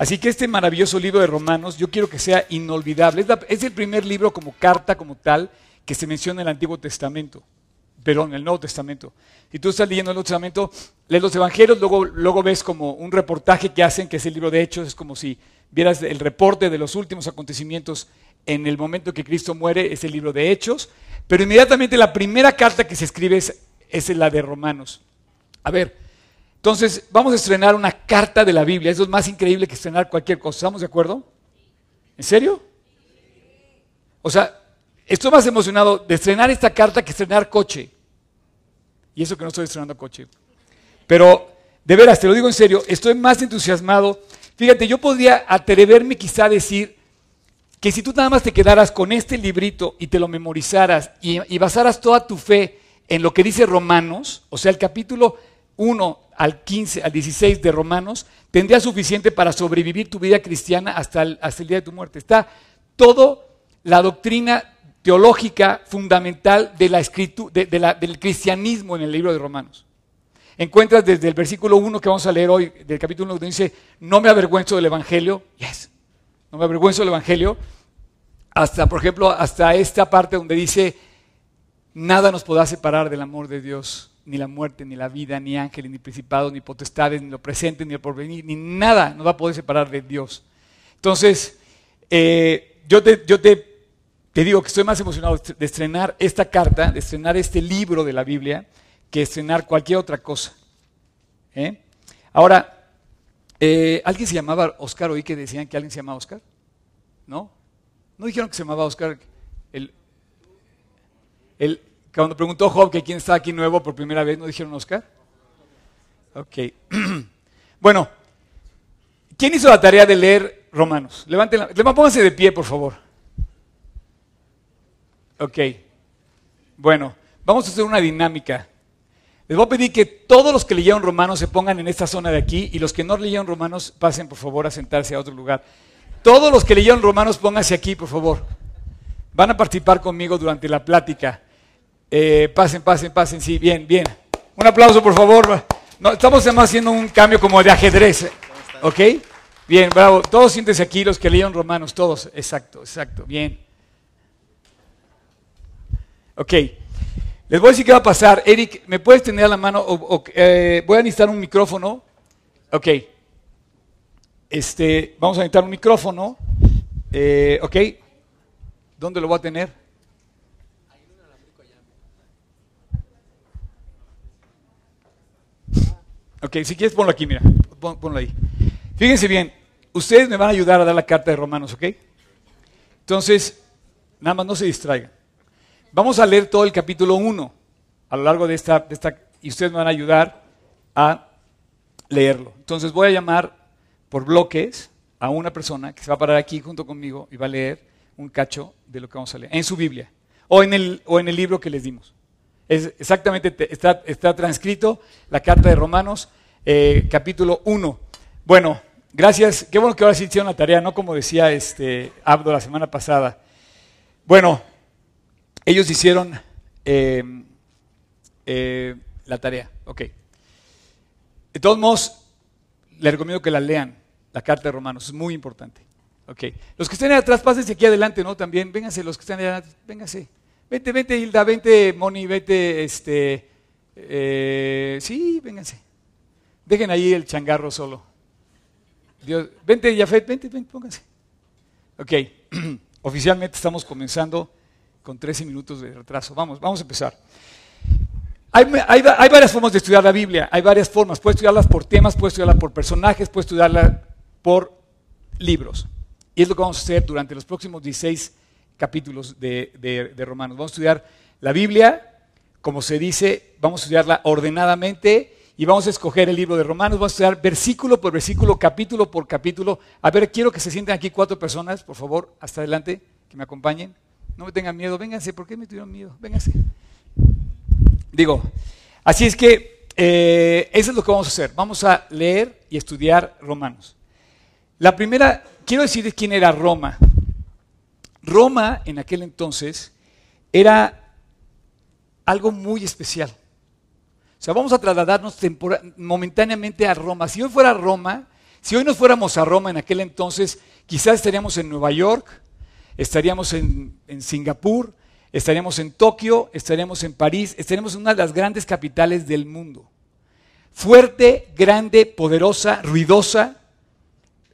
Así que este maravilloso libro de Romanos, yo quiero que sea inolvidable. Es, el primer libro como carta, como tal, que se menciona en el Antiguo Testamento. Perdón, en el Nuevo Testamento. Si tú estás leyendo el Nuevo Testamento, lees los Evangelios, luego, luego ves como un reportaje que hacen, que es el libro de Hechos, es como si vieras el reporte de los últimos acontecimientos en el momento que Cristo muere, es el libro de Hechos. Pero inmediatamente la primera carta que se escribe es, es la de Romanos. A ver, entonces vamos a estrenar una carta de la Biblia. Eso es más increíble que estrenar cualquier cosa. ¿Estamos de acuerdo? ¿En serio? O sea, estoy más emocionado de estrenar esta carta que estrenar coche. Y eso que no estoy estrenando coche. Pero, de veras, te lo digo en serio, estoy más entusiasmado. Fíjate, yo podría atreverme quizá a decir que si tú nada más te quedaras con este librito y te lo memorizaras y, basaras toda tu fe en lo que dice Romanos, o sea, el capítulo 1 al 15, al 16 de Romanos, tendría suficiente para sobrevivir tu vida cristiana hasta el, día de tu muerte. Está todo la doctrina teológica fundamental de la de- del cristianismo en el libro de Romanos. Encuentras desde el versículo 1 que vamos a leer hoy, del capítulo 1, donde dice, no me avergüenzo del Evangelio, yes, no me avergüenzo del Evangelio, hasta, por ejemplo, hasta esta parte donde dice, nada nos podrá separar del amor de Dios, ni la muerte, ni la vida, ni ángeles, ni principados, ni potestades, ni lo presente, ni el porvenir, ni nada nos va a poder separar de Dios. Entonces, eh, yo, te, yo te, te digo que estoy más emocionado de estrenar esta carta, de estrenar este libro de la Biblia, que estrenar cualquier otra cosa. ¿eh? Ahora, eh, ¿alguien se llamaba Oscar? Oí que decían que alguien se llamaba Oscar. ¿No? ¿No dijeron que se llamaba Oscar? El, el, cuando preguntó Job que quién está aquí nuevo por primera vez, ¿no dijeron Oscar? Ok. bueno, ¿quién hizo la tarea de leer Romanos? Levanten la, pónganse de pie, por favor. Ok. Bueno, vamos a hacer una dinámica. Les voy a pedir que todos los que leyeron Romanos se pongan en esta zona de aquí y los que no leyeron Romanos pasen por favor a sentarse a otro lugar. Todos los que leyeron Romanos pónganse aquí, por favor. Van a participar conmigo durante la plática. Eh, pasen, pasen, pasen, sí, bien, bien. Un aplauso, por favor. No, estamos además haciendo un cambio como de ajedrez. ¿Ok? Bien, bravo. Todos siéntense aquí, los que leyeron Romanos, todos. Exacto, exacto, bien. Ok. Les voy a decir qué va a pasar. Eric, ¿me puedes tener a la mano? Eh, voy a necesitar un micrófono. Ok. Este, vamos a necesitar un micrófono. Eh, ok. ¿Dónde lo voy a tener? Ok, si quieres ponlo aquí, mira. Pon- ponlo ahí. Fíjense bien, ustedes me van a ayudar a dar la carta de Romanos, ¿ok? Entonces, nada más no se distraigan. Vamos a leer todo el capítulo 1 a lo largo de esta, de esta, y ustedes me van a ayudar a leerlo. Entonces voy a llamar por bloques a una persona que se va a parar aquí junto conmigo y va a leer un cacho de lo que vamos a leer, en su Biblia o en el, o en el libro que les dimos. Es exactamente, te- está, está transcrito la carta de Romanos, eh, capítulo 1. Bueno, gracias. Qué bueno que ahora sí hicieron la tarea, no como decía este Abdo la semana pasada. Bueno, ellos hicieron eh, eh, la tarea, ok. De todos modos, les recomiendo que la lean, la carta de Romanos, es muy importante. Ok. Los que estén atrás, pásense aquí adelante, ¿no? También, vénganse, los que están ahí adelante, vénganse. Vente, vente, Hilda, vente, Moni, vete, este. eh, sí, vénganse. Dejen ahí el changarro solo. Dios, vente, Jafet, vente, vente, pónganse. Ok. Oficialmente estamos comenzando con 13 minutos de retraso. Vamos, vamos a empezar. Hay, hay- hay varias formas de estudiar la Biblia, hay varias formas. Puedes estudiarlas por temas, puedes estudiarla por personajes, puedes estudiarla por libros. Y es lo que vamos a hacer durante los próximos 16 capítulos de, de- de Romanos. Vamos a estudiar la Biblia, como se dice, vamos a estudiarla ordenadamente y vamos a escoger el libro de Romanos, vamos a estudiar versículo por versículo, capítulo por capítulo. A ver, quiero que se sienten aquí cuatro personas, por favor, hasta adelante, que me acompañen. No me tengan miedo, vénganse, ¿por qué me tuvieron miedo? Vénganse. Digo, así es que eh, eso es lo que vamos a hacer. Vamos a leer y estudiar Romanos. La primera, quiero decirles quién era Roma. Roma en aquel entonces era algo muy especial. O sea, vamos a trasladarnos momentáneamente a Roma. Si hoy fuera Roma, Si hoy nos fuéramos a Roma en aquel entonces, quizás estaríamos en Nueva York, estaríamos en, en Singapur, estaríamos en Tokio, estaríamos en París, estaríamos en una de las grandes capitales del mundo. Fuerte, grande, poderosa, ruidosa,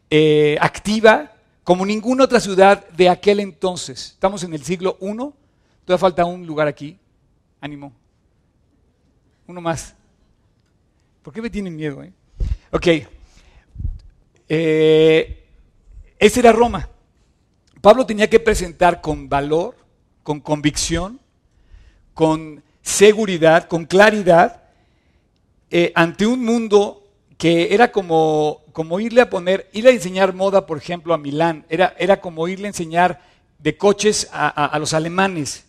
eh, activa, como ninguna otra ciudad de aquel entonces. Estamos en el siglo I, todavía falta un lugar aquí. Ánimo. Uno más. ¿Por qué me tienen miedo? Eh? Ok. Eh, era Roma. Pablo tenía que presentar con valor, con convicción, con seguridad, con claridad, eh, ante un mundo que era como, como irle a poner, irle a enseñar moda, por ejemplo, a Milán, era, era como irle a enseñar de coches a, los alemanes.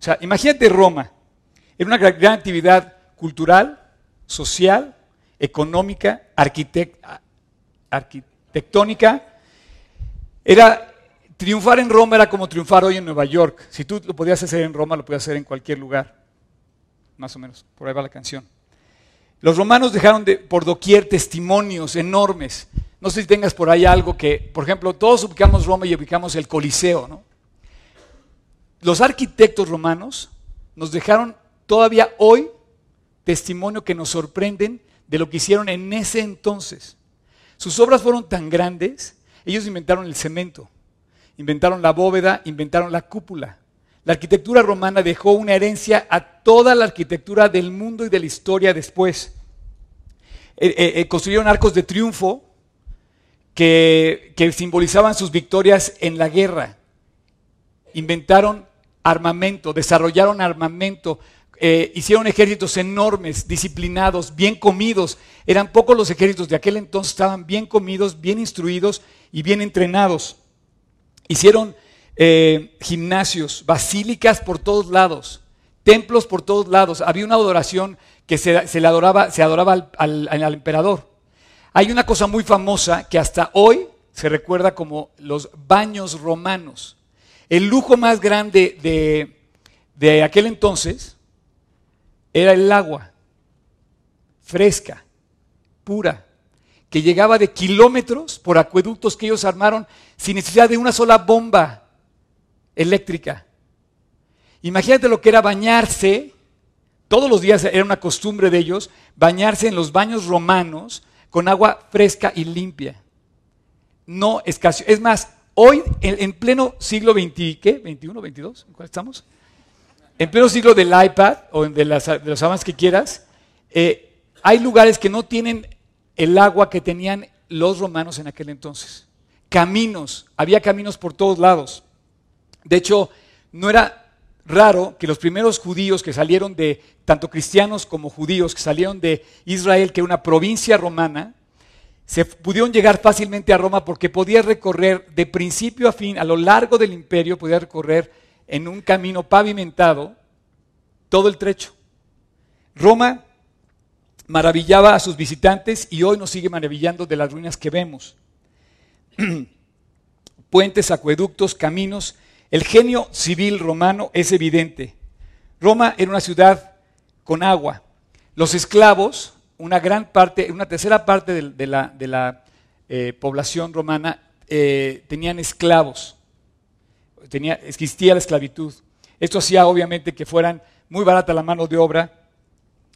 O sea, imagínate Roma, era una gran, actividad cultural, social, económica, arquitectónica. Era triunfar en Roma era como triunfar hoy en Nueva York. Si tú lo podías hacer en Roma, lo podías hacer en cualquier lugar. Más o menos, por ahí va la canción. Los romanos dejaron de, por doquier testimonios enormes. No sé si tengas por ahí algo que, por ejemplo, todos ubicamos Roma y ubicamos el Coliseo, ¿no? Los arquitectos romanos nos dejaron todavía hoy testimonio que nos sorprenden de lo que hicieron en ese entonces. Sus obras fueron tan grandes, ellos inventaron el cemento, inventaron la bóveda, inventaron la cúpula. La arquitectura romana dejó una herencia a toda la arquitectura del mundo y de la historia después. Eh, eh, eh, construyeron arcos de triunfo que, simbolizaban sus victorias en la guerra. Inventaron armamento, desarrollaron armamento, hicieron ejércitos enormes, disciplinados, bien comidos. Eran pocos los ejércitos de aquel entonces, estaban bien comidos, bien instruidos y bien entrenados. Hicieron gimnasios, basílicas por todos lados, templos por todos lados. Había una adoración que se, le adoraba, se adoraba al, emperador. Hay una cosa muy famosa que hasta hoy se recuerda como los baños romanos. El lujo más grande de, de aquel entonces era el agua, fresca, pura, que llegaba de kilómetros por acueductos que ellos armaron sin necesidad de una sola bomba eléctrica. Imagínate lo que era bañarse, todos los días era una costumbre de ellos, bañarse en los baños romanos con agua fresca y limpia. No escaso. Es más, hoy, en, pleno siglo XX, ¿qué? ¿21, 22? ¿En cuál estamos? En pleno siglo del iPad o de, las, de los avances que quieras, eh, hay lugares que no tienen el agua que tenían los romanos en aquel entonces. Caminos, había caminos por todos lados. De hecho, no era raro que los primeros judíos que salieron de, tanto cristianos como judíos, que salieron de Israel, que era una provincia romana, se pudieron llegar fácilmente a Roma porque podía recorrer de principio a fin, a lo largo del imperio, podía recorrer en un camino pavimentado todo el trecho. Roma maravillaba a sus visitantes y hoy nos sigue maravillando de las ruinas que vemos. Puentes, acueductos, caminos el genio civil romano es evidente. Roma era una ciudad con agua. Los esclavos, una gran parte, una tercera parte de, la, eh, población romana eh, tenían esclavos. Existía la esclavitud. Esto hacía obviamente que fueran muy barata la mano de obra.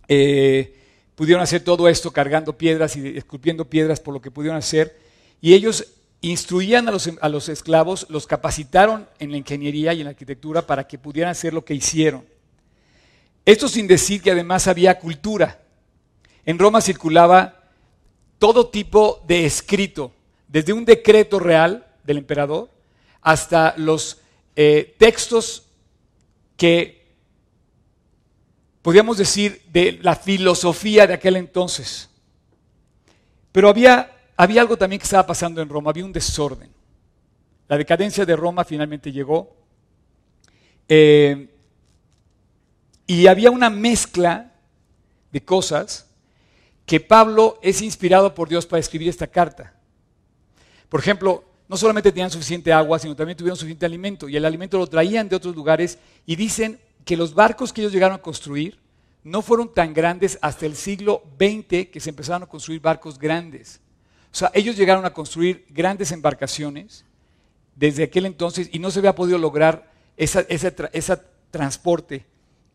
Eh, pudieron hacer todo esto cargando piedras y esculpiendo piedras por lo que pudieron hacer. Y ellos instruían a los, a los, esclavos, los capacitaron en la ingeniería y en la arquitectura para que pudieran hacer lo que hicieron. Esto sin decir que además había cultura. En Roma circulaba todo tipo de escrito, desde un decreto real del emperador hasta los eh, textos que podríamos decir de la filosofía de aquel entonces. Pero había había algo también que estaba pasando en Roma, había un desorden. La decadencia de Roma finalmente llegó eh, y había una mezcla de cosas que Pablo es inspirado por Dios para escribir esta carta. Por ejemplo, no solamente tenían suficiente agua, sino también tuvieron suficiente alimento y el alimento lo traían de otros lugares y dicen que los barcos que ellos llegaron a construir no fueron tan grandes hasta el siglo XX que se empezaron a construir barcos grandes. O sea, ellos llegaron a construir grandes embarcaciones desde aquel entonces y no se había podido lograr ese transporte,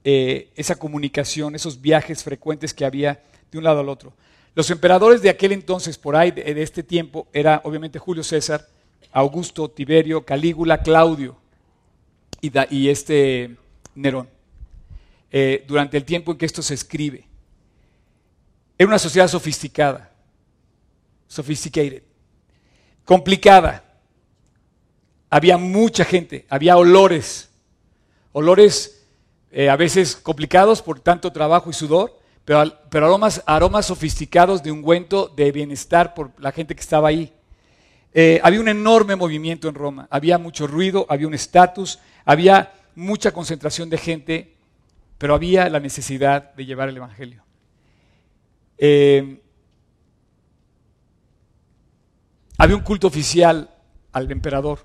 eh, esa comunicación, esos viajes frecuentes que había de un lado al otro. Los emperadores de aquel entonces, por ahí de, este tiempo, era obviamente Julio César, Augusto, Tiberio, Calígula, Claudio y, este Nerón. Eh, durante el tiempo en que esto se escribe. Era una sociedad sofisticada, sophisticated, complicada. Había mucha gente, había olores, olores eh, a veces complicados por tanto trabajo y sudor, pero, aromas, aromas sofisticados de ungüento de bienestar por la gente que estaba ahí. Eh, había un enorme movimiento en Roma, había mucho ruido, había un estatus, había mucha concentración de gente, pero había la necesidad de llevar el Evangelio. Eh, había un culto oficial al emperador.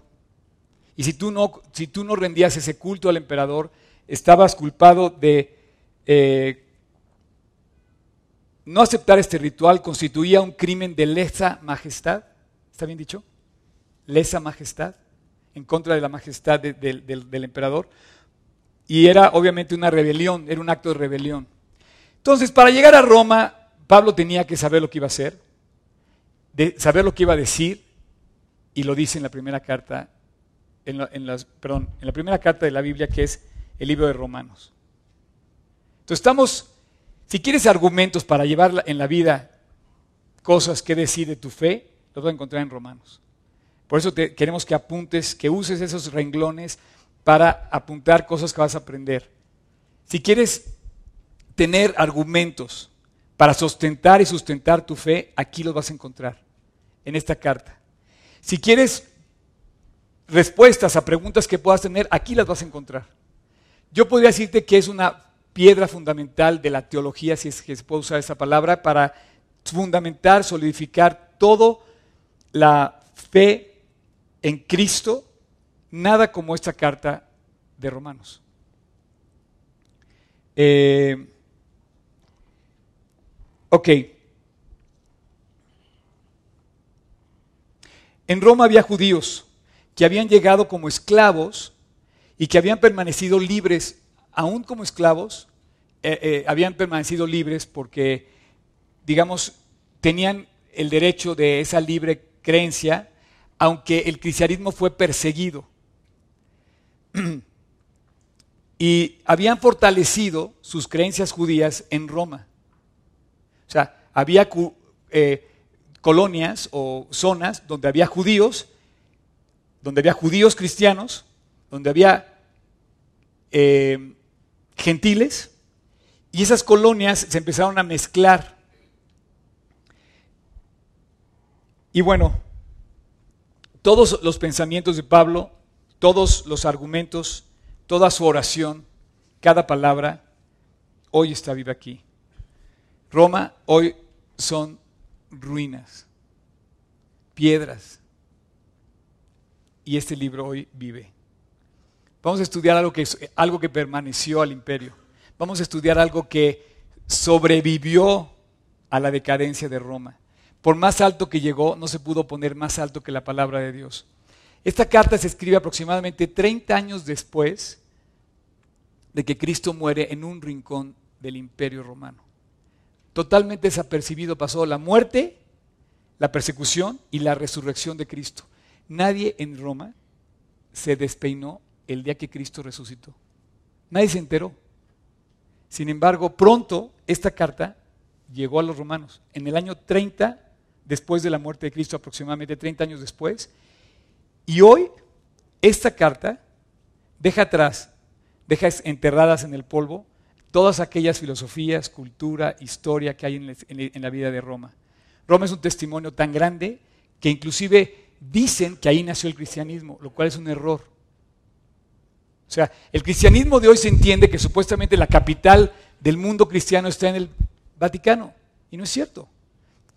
Y si tú, no, si tú no rendías ese culto al emperador, estabas culpado de eh, no aceptar este ritual constituía un crimen de lesa majestad. ¿Está bien dicho? Lesa majestad, en contra de la majestad del emperador. Y era obviamente una rebelión, era un acto de rebelión. Entonces, para llegar a Roma, Pablo tenía que saber lo que iba a hacer, de saber lo que iba a decir, y lo dice en la primera carta, en perdón, en la primera carta de la Biblia, que es el libro de Romanos. Entonces estamos si quieres argumentos para llevar en la vida cosas que decide tu fe, los vas a encontrar en Romanos. Por eso queremos que apuntes, que uses esos renglones para apuntar cosas que vas a aprender. Si quieres tener argumentos para sustentar y sustentar tu fe, aquí los vas a encontrar, en esta carta. Si quieres respuestas a preguntas que puedas tener, aquí las vas a encontrar. Yo podría decirte que es una piedra fundamental de la teología, si es que se puede usar esa palabra, para fundamentar, solidificar todo la fe en Cristo, nada como esta carta de Romanos. Eh, ok. En Roma había judíos que habían llegado como esclavos y que habían permanecido libres aún como esclavos, eh, eh, habían permanecido libres porque, digamos, tenían el derecho de esa libre creencia, aunque el cristianismo fue perseguido. y habían fortalecido sus creencias judías en Roma. O sea, había eh, colonias o zonas donde había judíos, donde había judíos cristianos, donde había gentiles y esas colonias se empezaron a mezclar. Y bueno, todos los pensamientos de Pablo, todos los argumentos, toda su oración, cada palabra, hoy está viva aquí. Roma hoy son ruinas, piedras. Y este libro hoy vive. Vamos a estudiar algo que, algo que permaneció al imperio. Vamos a estudiar algo que sobrevivió a la decadencia de Roma. Por más alto que llegó, no se pudo poner más alto que la palabra de Dios. Esta carta se escribe aproximadamente 30 años después de que Cristo muere en un rincón del imperio romano. Totalmente desapercibido pasó la muerte, la persecución y la resurrección de Cristo. Nadie en Roma se despeinó el día que Cristo resucitó. Nadie se enteró. Sin embargo, pronto esta carta llegó a los romanos. En el año 30, después de la muerte de Cristo, aproximadamente 30 años después. Y hoy, esta carta deja atrás, deja enterradas en el polvo todas aquellas filosofías, cultura, historia que hay en, la vida de Roma. Roma es un testimonio tan grande que inclusive dicen que ahí nació el cristianismo, lo cual es un error. O sea, el cristianismo de hoy se entiende que supuestamente la capital del mundo cristiano está en el Vaticano. Y no es cierto.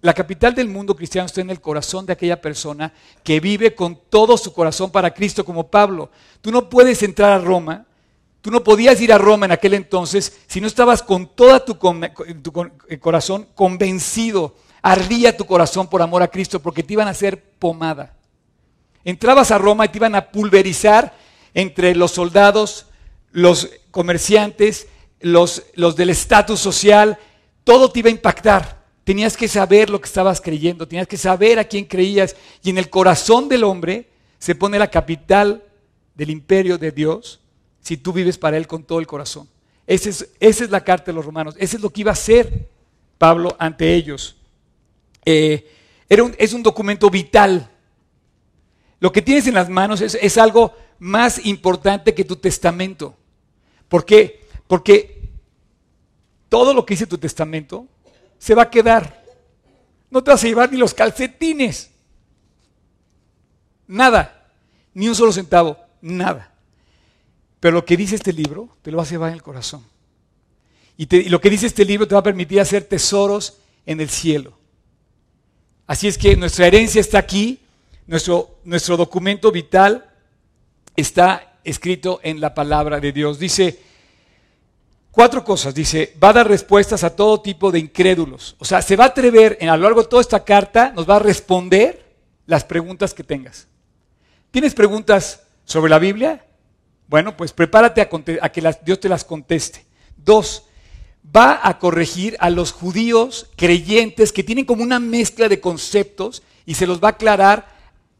La capital del mundo cristiano está en el corazón de aquella persona que vive con todo su corazón para Cristo como Pablo. Tú no puedes entrar a Roma, tú no podías ir a Roma en aquel entonces si no estabas con todo tu, corazón convencido, Ardía tu corazón por amor a Cristo porque te iban a hacer pomada. Entrabas a Roma y te iban a pulverizar entre los soldados, los comerciantes, los, los del estatus social. Todo te iba a impactar. Tenías que saber lo que estabas creyendo, tenías que saber a quién creías. Y en el corazón del hombre se pone la capital del imperio de Dios si tú vives para Él con todo el corazón. Esa es, es la carta de los romanos. Ese es lo que iba a hacer Pablo ante ellos. Eh, era es un documento vital. Lo que tienes en las manos es, es algo más importante que tu testamento. ¿Por qué? Porque todo lo que dice tu testamento se va a quedar. No te vas a llevar ni los calcetines. Nada. Ni un solo centavo. Nada. Pero lo que dice este libro te lo vas a llevar en el corazón. Y, lo que dice este libro te va a permitir hacer tesoros en el cielo. Así es que nuestra herencia está aquí, nuestro, nuestro documento vital está escrito en la palabra de Dios. Dice cuatro cosas. Dice, va a dar respuestas a todo tipo de incrédulos. O sea, se va a atrever a lo largo de toda esta carta, nos va a responder las preguntas que tengas. ¿Tienes preguntas sobre la Biblia? Bueno, pues prepárate a, que Dios te las conteste. Dos, va a corregir a los judíos creyentes que tienen como una mezcla de conceptos y se los va a aclarar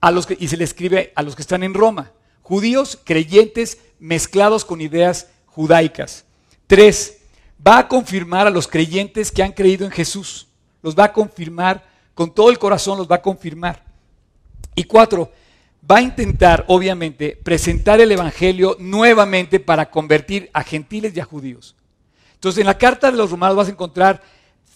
a los que, y se le escribe a los que están en Roma. Judíos creyentes mezclados con ideas judaicas. Tres, va a confirmar a los creyentes que han creído en Jesús. Los va a confirmar, con todo el corazón los va a confirmar. Y cuatro, va a intentar, obviamente, presentar el Evangelio nuevamente para convertir a gentiles y a judíos. Entonces, en la carta de los romanos vas a encontrar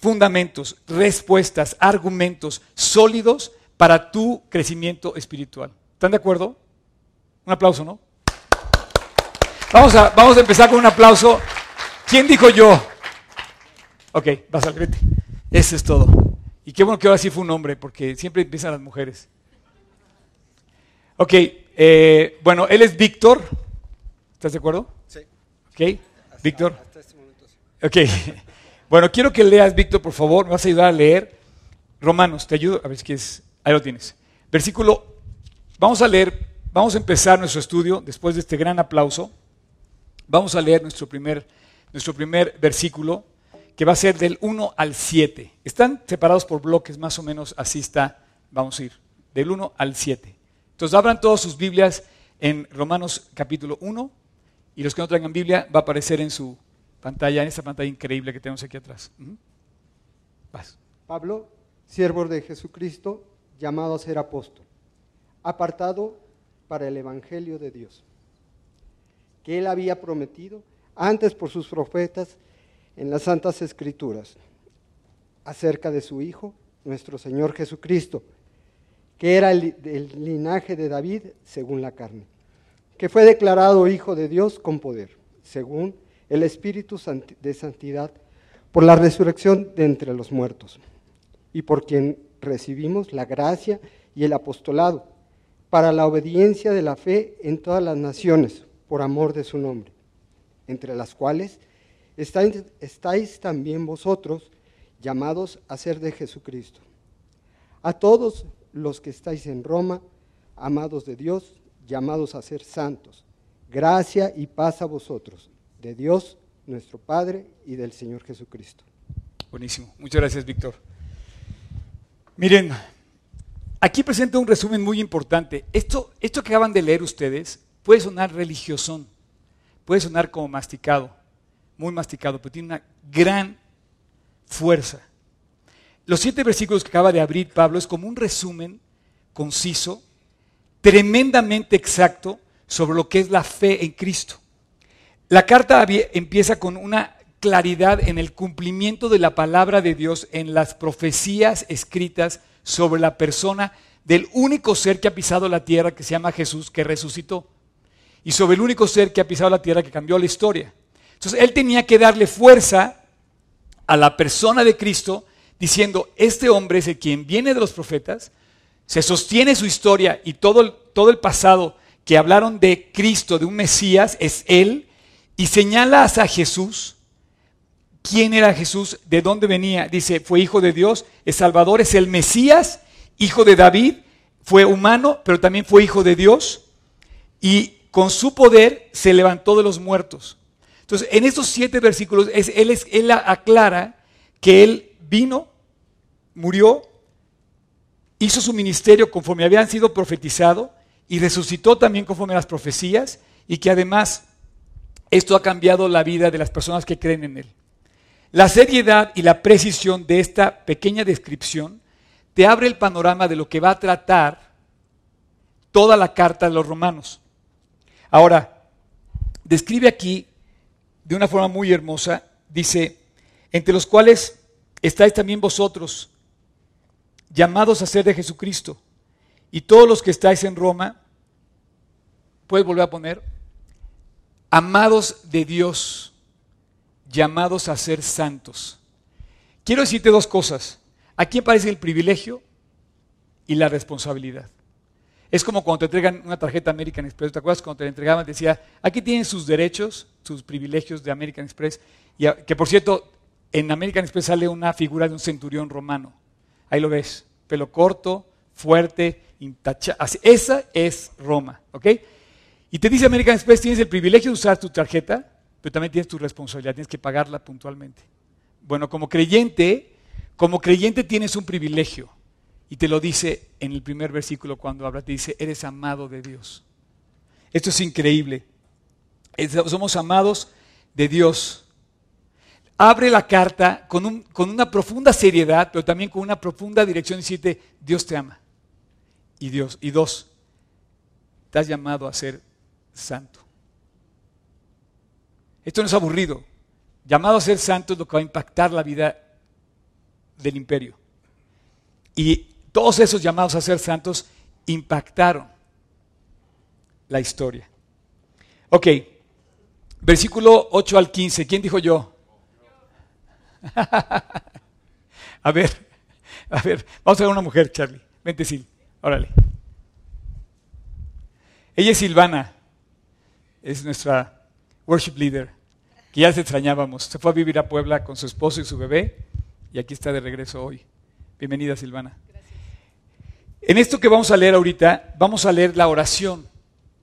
fundamentos, respuestas, argumentos sólidos para tu crecimiento espiritual. ¿Están de acuerdo? Un aplauso, ¿no? Vamos a, vamos a empezar con un aplauso. ¿Quién dijo yo? Ok, vas al grete. Eso es todo. Y qué bueno que ahora sí fue un hombre, porque siempre empiezan las mujeres. Ok, eh, bueno, él es Víctor. ¿Estás de acuerdo? Sí. Ok, Víctor. Hasta este momento sí. Ok. Bueno, quiero que leas, Víctor, por favor. Me vas a ayudar a leer. Romanos, te ayudo. A ver si es. Ahí lo tienes. Versículo. Vamos a leer. Vamos a empezar nuestro estudio después de este gran aplauso. Vamos a leer nuestro primer, nuestro primer versículo, que va a ser del 1 al 7. Están separados por bloques, más o menos así está. Vamos a ir. Del 1 al 7. Entonces abran todas sus Biblias en Romanos capítulo 1 y los que no traigan Biblia va a aparecer en su pantalla, en esta pantalla increíble que tenemos aquí atrás. Pablo, siervo de Jesucristo, llamado a ser apóstol, apartado para el Evangelio de Dios, que él había prometido antes por sus profetas en las Santas Escrituras, acerca de su Hijo, nuestro Señor Jesucristo que era el, linaje de David según la carne, que fue declarado hijo de Dios con poder, según el Espíritu de Santidad, por la resurrección de entre los muertos, y por quien recibimos la gracia y el apostolado, para la obediencia de la fe en todas las naciones, por amor de su nombre, entre las cuales estáis, también vosotros llamados a ser de Jesucristo. A todos los que estáis en Roma, amados de Dios, llamados a ser santos. Gracia y paz a vosotros, de Dios nuestro Padre y del Señor Jesucristo. Buenísimo. Muchas gracias, Víctor. Miren, aquí presento un resumen muy importante. Esto, esto que acaban de leer ustedes puede sonar religiosón, puede sonar como masticado, muy masticado, pero tiene una gran fuerza. Los siete versículos que acaba de abrir Pablo es como un resumen conciso, tremendamente exacto sobre lo que es la fe en Cristo. La carta empieza con una claridad en el cumplimiento de la palabra de Dios en las profecías escritas sobre la persona del único ser que ha pisado la tierra, que se llama Jesús, que resucitó, y sobre el único ser que ha pisado la tierra, que cambió la historia. Entonces, él tenía que darle fuerza a la persona de Cristo diciendo, este hombre es el quien viene de los profetas, se sostiene su historia y todo el, todo el pasado que hablaron de Cristo, de un Mesías, es él, y señala a Jesús quién era Jesús, de dónde venía. Dice, fue hijo de Dios, es Salvador, es el Mesías, hijo de David, fue humano, pero también fue hijo de Dios. Y con su poder se levantó de los muertos. Entonces, en estos siete versículos, él, es, él aclara que él vino, murió, hizo su ministerio conforme habían sido profetizado y resucitó también conforme a las profecías y que además esto ha cambiado la vida de las personas que creen en él. La seriedad y la precisión de esta pequeña descripción te abre el panorama de lo que va a tratar toda la carta de los romanos. Ahora, describe aquí de una forma muy hermosa, dice, entre los cuales estáis también vosotros, llamados a ser de Jesucristo, y todos los que estáis en Roma, puedes volver a poner, amados de Dios, llamados a ser santos. Quiero decirte dos cosas. Aquí aparece el privilegio y la responsabilidad. Es como cuando te entregan una tarjeta American Express. ¿Te acuerdas cuando te la entregaban? Decía, aquí tienen sus derechos, sus privilegios de American Express. Y que por cierto, en American Express sale una figura de un centurión romano. Ahí lo ves. Pelo corto, fuerte, intachable. Esa es Roma. ¿Ok? Y te dice American Express, tienes el privilegio de usar tu tarjeta, pero también tienes tu responsabilidad, tienes que pagarla puntualmente. Bueno, como creyente, como creyente tienes un privilegio. Y te lo dice en el primer versículo cuando habla, te dice, eres amado de Dios. Esto es increíble. Somos amados de Dios. Abre la carta con, con una profunda seriedad, pero también con una profunda dirección y dice, Dios te ama. Y Dios, y dos, has llamado a ser santo. Esto no es aburrido. Llamado a ser santo es lo que va a impactar la vida del imperio. Y todos esos llamados a ser santos impactaron la historia. Ok, versículo 8 al 15. ¿Quién dijo yo? a ver, a ver, vamos a ver una mujer, Charlie. Vente, Sil, órale. Ella es Silvana, es nuestra worship leader, que ya se extrañábamos. Se fue a vivir a Puebla con su esposo y su bebé y aquí está de regreso hoy. Bienvenida, Silvana. En esto que vamos a leer ahorita, vamos a leer la oración,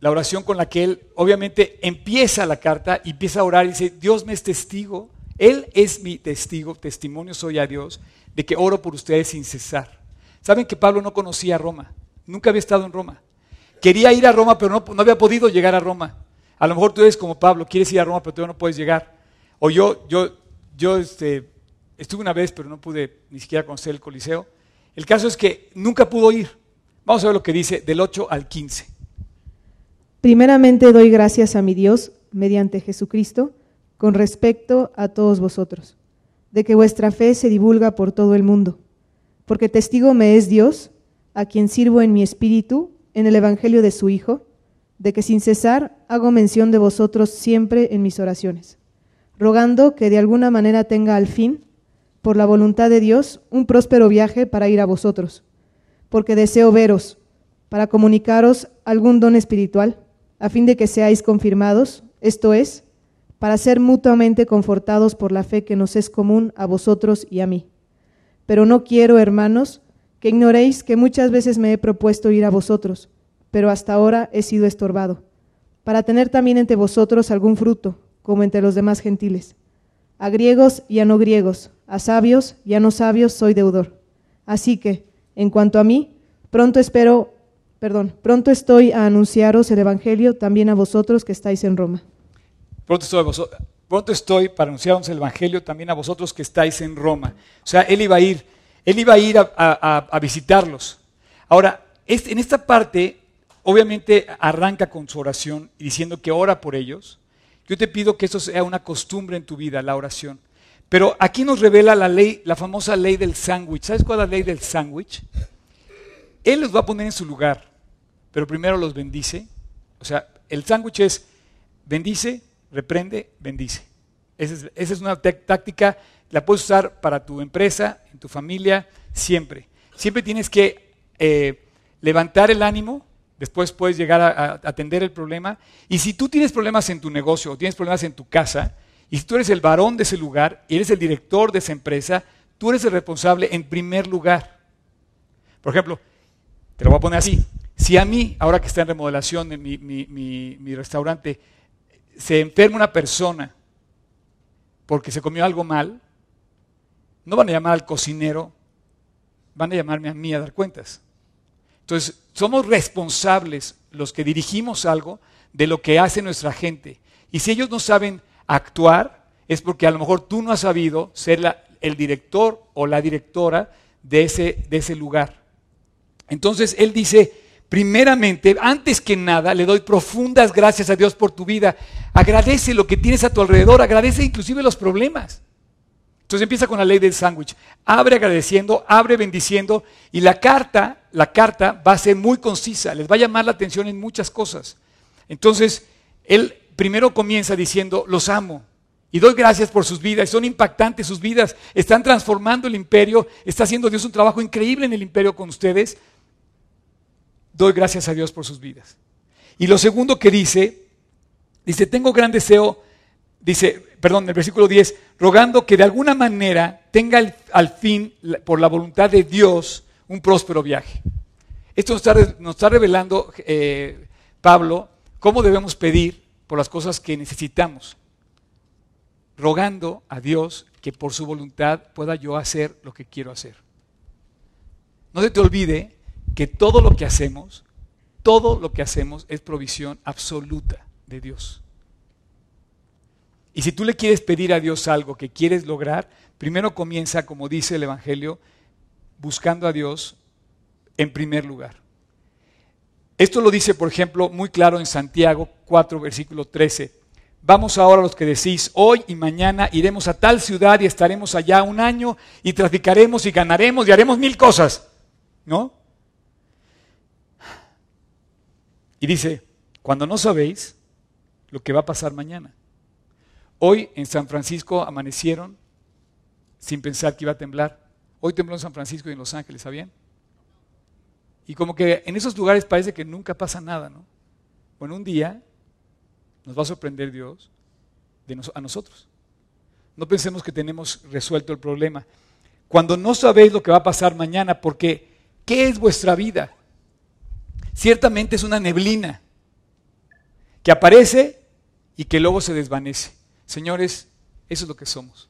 la oración con la que él obviamente empieza la carta y empieza a orar y dice, Dios me es testigo, Él es mi testigo, testimonio soy a Dios, de que oro por ustedes sin cesar. Saben que Pablo no conocía Roma, nunca había estado en Roma. Quería ir a Roma, pero no, había podido llegar a Roma. A lo mejor tú eres como Pablo, quieres ir a Roma, pero todavía no puedes llegar. O yo, yo, yo este, estuve una vez, pero no pude ni siquiera conocer el Coliseo. El caso es que nunca pudo ir. Vamos a ver lo que dice del 8 al 15. Primeramente doy gracias a mi Dios mediante Jesucristo con respecto a todos vosotros, de que vuestra fe se divulga por todo el mundo, porque testigo me es Dios, a quien sirvo en mi espíritu en el Evangelio de su Hijo, de que sin cesar hago mención de vosotros siempre en mis oraciones, rogando que de alguna manera tenga al fin por la voluntad de Dios, un próspero viaje para ir a vosotros, porque deseo veros, para comunicaros algún don espiritual, a fin de que seáis confirmados, esto es, para ser mutuamente confortados por la fe que nos es común a vosotros y a mí. Pero no quiero, hermanos, que ignoréis que muchas veces me he propuesto ir a vosotros, pero hasta ahora he sido estorbado, para tener también entre vosotros algún fruto, como entre los demás gentiles. A griegos y a no griegos, a sabios y a no sabios soy deudor. Así que, en cuanto a mí, pronto espero, perdón, pronto estoy a anunciaros el Evangelio también a vosotros que estáis en Roma. Pronto estoy, pronto estoy para anunciaros el Evangelio también a vosotros que estáis en Roma. O sea, él iba a ir, él iba a ir a, visitarlos. Ahora, en esta parte, obviamente arranca con su oración y diciendo que ora por ellos. Yo te pido que eso sea una costumbre en tu vida, la oración. Pero aquí nos revela la ley, la famosa ley del sándwich. ¿Sabes cuál es la ley del sándwich? Él los va a poner en su lugar, pero primero los bendice. O sea, el sándwich es bendice, reprende, bendice. Esa es, una táctica, la puedes usar para tu empresa, en tu familia, siempre. Siempre tienes que eh, levantar el ánimo, después puedes llegar a atender el problema. Y si tú tienes problemas en tu negocio o tienes problemas en tu casa, Y tú eres el varón de ese lugar, eres el director de esa empresa, tú eres el responsable en primer lugar. Por ejemplo, te lo voy a poner así. Si a mí, ahora que está en remodelación en mi restaurante, se enferma una persona porque se comió algo mal, no van a llamar al cocinero, van a llamarme a mí a dar cuentas. Entonces, somos responsables los que dirigimos algo de lo que hace nuestra gente. Y si ellos no saben actuar, es porque a lo mejor tú no has sabido ser el director o la directora de ese, de ese lugar. Entonces, él dice, primeramente, antes que nada, le doy profundas gracias a Dios por tu vida. Agradece lo que tienes a tu alrededor, agradece inclusive los problemas. Entonces empieza con la ley del sándwich. Abre agradeciendo, abre bendiciendo y la carta, la carta va a ser muy concisa, les va a llamar la atención en muchas cosas. Entonces, él primero comienza diciendo, los amo y doy gracias por sus vidas, son impactantes sus vidas, están transformando el imperio, está haciendo Dios un trabajo increíble en el imperio con ustedes. Doy gracias a Dios por sus vidas. Y lo segundo que dice, dice, tengo gran deseo dice, perdón, el versículo 10, rogando que de alguna manera tenga al fin, por la voluntad de Dios, un próspero viaje. Esto nos está, re- nos está revelando eh, Pablo cómo debemos pedir por las cosas que necesitamos, rogando a Dios que por su voluntad pueda yo hacer lo que quiero hacer. No se te olvide que todo lo que hacemos, todo lo que hacemos es provisión absoluta de Dios. Y si tú le quieres pedir a Dios algo que quieres lograr, primero comienza, como dice el Evangelio, buscando a Dios en primer lugar. Esto lo dice, por ejemplo, muy claro en Santiago 4, versículo 13. Vamos ahora los que decís, hoy y mañana iremos a tal ciudad y estaremos allá un año y traficaremos y ganaremos y haremos mil cosas. ¿No? Y dice, cuando no sabéis lo que va a pasar mañana. Hoy en San Francisco amanecieron sin pensar que iba a temblar. Hoy tembló en San Francisco y en Los Ángeles, ¿sabían? Y como que en esos lugares parece que nunca pasa nada, ¿no? Bueno, un día nos va a sorprender Dios a nosotros. No pensemos que tenemos resuelto el problema. Cuando no sabéis lo que va a pasar mañana, porque ¿qué es vuestra vida? Ciertamente es una neblina que aparece y que luego se desvanece. Señores, eso es lo que somos.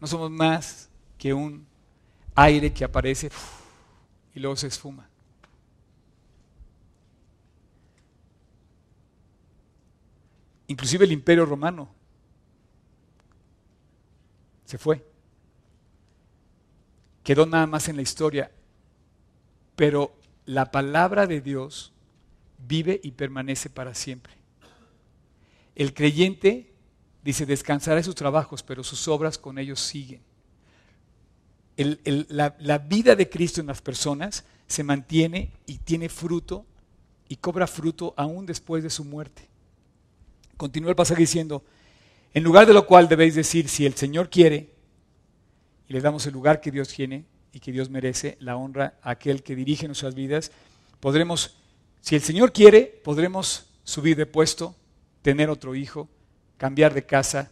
No somos más que un aire que aparece y luego se esfuma. Inclusive el imperio romano se fue. Quedó nada más en la historia. Pero la palabra de Dios vive y permanece para siempre. El creyente dice, descansará de sus trabajos, pero sus obras con ellos siguen. La, la vida de Cristo en las personas se mantiene y tiene fruto y cobra fruto aún después de su muerte. Continúa el pasaje diciendo, en lugar de lo cual debéis decir, si el Señor quiere, y le damos el lugar que Dios tiene y que Dios merece, la honra a aquel que dirige nuestras vidas, podremos, si el Señor quiere, podremos subir de puesto, tener otro hijo, cambiar de casa,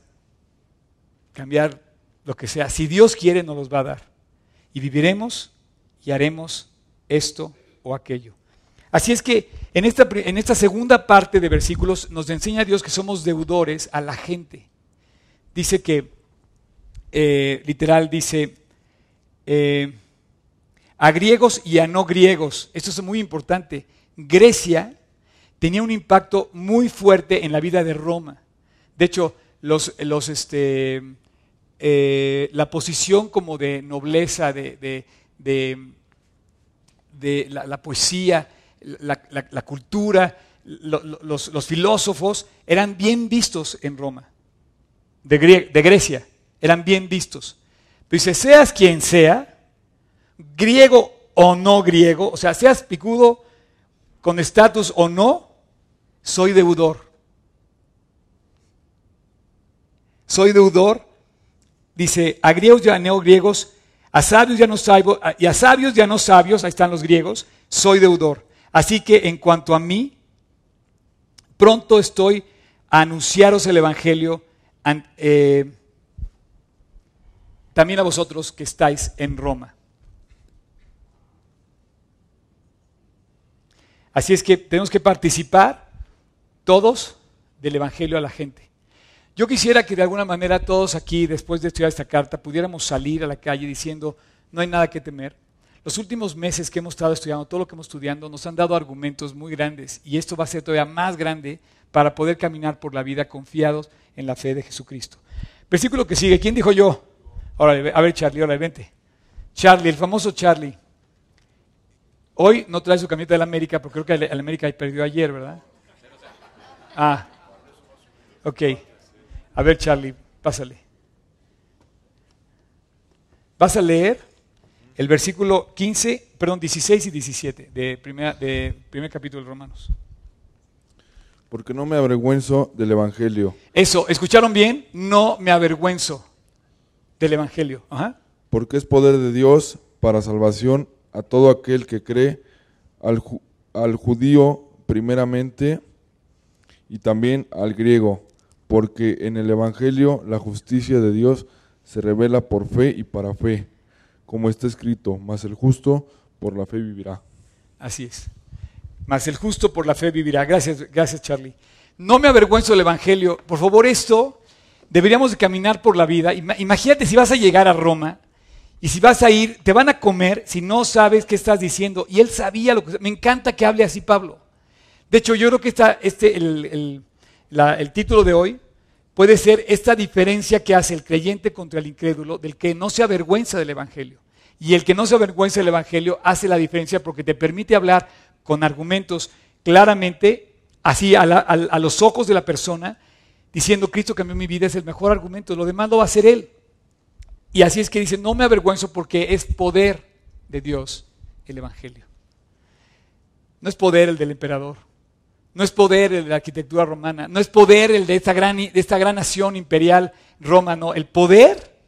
cambiar lo que sea. Si Dios quiere, nos los va a dar. Y viviremos y haremos esto o aquello. Así es que en esta, en esta segunda parte de versículos nos enseña Dios que somos deudores a la gente. Dice que, eh, literal, dice, eh, a griegos y a no griegos. Esto es muy importante. Grecia tenía un impacto muy fuerte en la vida de Roma. De hecho, este, eh, la posición como de nobleza, de, la, poesía, la, cultura, lo- lo- los, filósofos eran bien vistos en Roma, de Grecia, eran bien vistos. Dice, seas quien sea, griego o no griego, o sea, seas picudo con estatus o no, soy deudor. Soy deudor, dice, a griegos y a no griegos, a sabios y a no sabios, y a sabios y a no sabios, ahí están los griegos, soy deudor. Así que en cuanto a mí, pronto estoy a anunciaros el Evangelio an- eh, también a vosotros que estáis en Roma. Así es que tenemos que participar todos del Evangelio a la gente. Yo quisiera que de alguna manera todos aquí, después de estudiar esta carta, pudiéramos salir a la calle diciendo, no hay nada que temer. Los últimos meses que hemos estado estudiando, todo lo que hemos estudiando, nos han dado argumentos muy grandes y esto va a ser todavía más grande para poder caminar por la vida confiados en la fe de Jesucristo. Versículo que sigue, ¿quién dijo yo? Ahora, a ver Charlie, ahora vente. Charlie, el famoso Charlie. Hoy no trae su camiseta del América, porque creo que el América perdió ayer, ¿verdad? Ah, ok. A ver, Charlie, pásale. Vas a leer el versículo 15, perdón, 16 y 17 de, primera, de primer capítulo de Romanos. Porque no me avergüenzo del Evangelio, Eso, ¿escucharon bien? No me avergüenzo del Evangelio. Ajá. porque es poder de Dios para salvación a todo aquel que cree, al, ju- al judío primeramente y también al griego, porque en el Evangelio la justicia de Dios se revela por fe y para fe, como está escrito, mas el justo por la fe vivirá. Así es. Mas el justo por la fe vivirá. Gracias, gracias Charlie. No me avergüenzo del Evangelio. Por favor, esto deberíamos de caminar por la vida. Ima- Imagínate si vas a llegar a Roma y si vas a ir, te van a comer si no sabes qué estás diciendo. Y él sabía lo que... Me encanta que hable así Pablo. De hecho, yo creo que esta, este, el, el- el título de hoy puede ser esta diferencia que hace el creyente contra el incrédulo, del que no se avergüenza del Evangelio. Y el que no se avergüenza del Evangelio hace la diferencia porque te permite hablar con argumentos claramente, así a, la- a los ojos de la persona, diciendo Cristo cambió mi vida, es el mejor argumento, lo demás lo va a hacer Él. Y así es que dice, no me avergüenzo porque es poder de Dios el Evangelio. No es poder el del emperador, no es poder el de la arquitectura romana, no es poder el de esta gran, de esta gran nación imperial Roma, no. El poder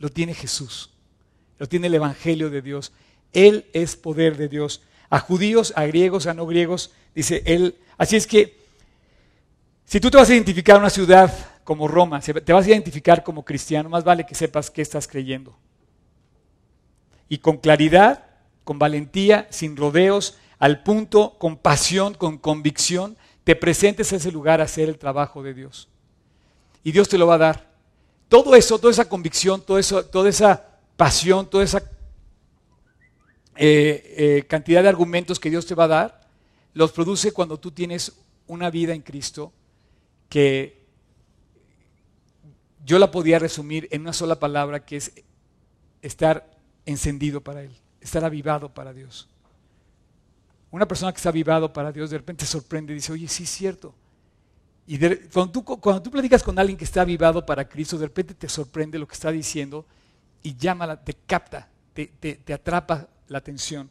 lo tiene Jesús, lo tiene el Evangelio de Dios. Él es poder de Dios. A judíos, a griegos, a no griegos, dice Él. Así es que, si tú te vas a identificar a una ciudad como Roma, te vas a identificar como cristiano, más vale que sepas qué estás creyendo. Y con claridad, con valentía, sin rodeos, al punto, con pasión, con convicción, te presentes a ese lugar a hacer el trabajo de Dios. Y Dios te lo va a dar. Todo eso, toda esa convicción, toda esa pasión, toda esa eh, eh, cantidad de argumentos que Dios te va a dar, los produce cuando tú tienes una vida en Cristo que yo la podía resumir en una sola palabra, que es estar encendido para Él, estar avivado para Dios. Una persona que está avivado para Dios de repente sorprende y dice, oye, sí es cierto. Y cuando, tú, cuando tú platicas con alguien que está avivado para Cristo, de repente te sorprende lo que está diciendo y llama, la- te capta, te, te- te atrapa la atención.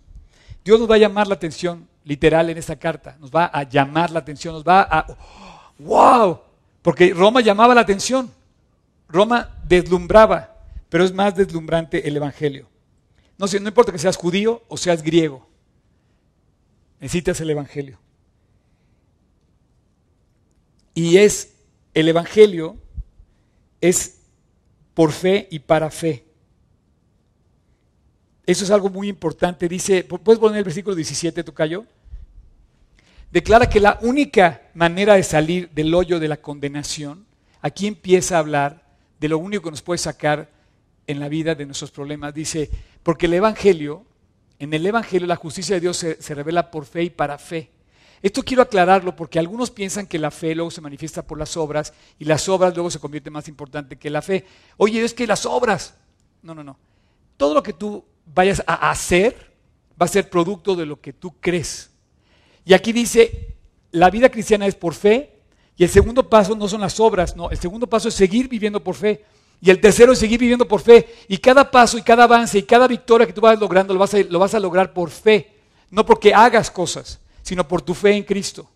Dios nos va a llamar la atención, literal, en esta carta. Nos va a llamar la atención, nos va a... ¡Wow! Porque Roma llamaba la atención. Roma deslumbraba, pero es más deslumbrante el Evangelio. No, no importa que seas judío o seas griego, necesitas el Evangelio. Y es, el Evangelio es por fe y para fe. Eso es algo muy importante. Dice, ¿puedes poner el versículo 17, Tocayo? Declara que la única manera de salir del hoyo de la condenación, aquí empieza a hablar de lo único que nos puede sacar en la vida de nuestros problemas. Dice, porque el Evangelio, en el Evangelio la justicia de Dios se, revela por fe y para fe. Esto quiero aclararlo porque algunos piensan que la fe luego se manifiesta por las obras y las obras luego se convierten más importante que la fe. Oye, es que las obras. No, no, no. Todo lo que tú vayas a hacer va a ser producto de lo que tú crees. Y aquí dice, la vida cristiana es por fe y el segundo paso no son las obras, no, el segundo paso es seguir viviendo por fe. Y el tercero es seguir viviendo por fe. Y cada paso y cada avance y cada victoria que tú vas logrando lo vas a, lo vas a lograr por fe. No porque hagas cosas, sino por tu fe en Cristo.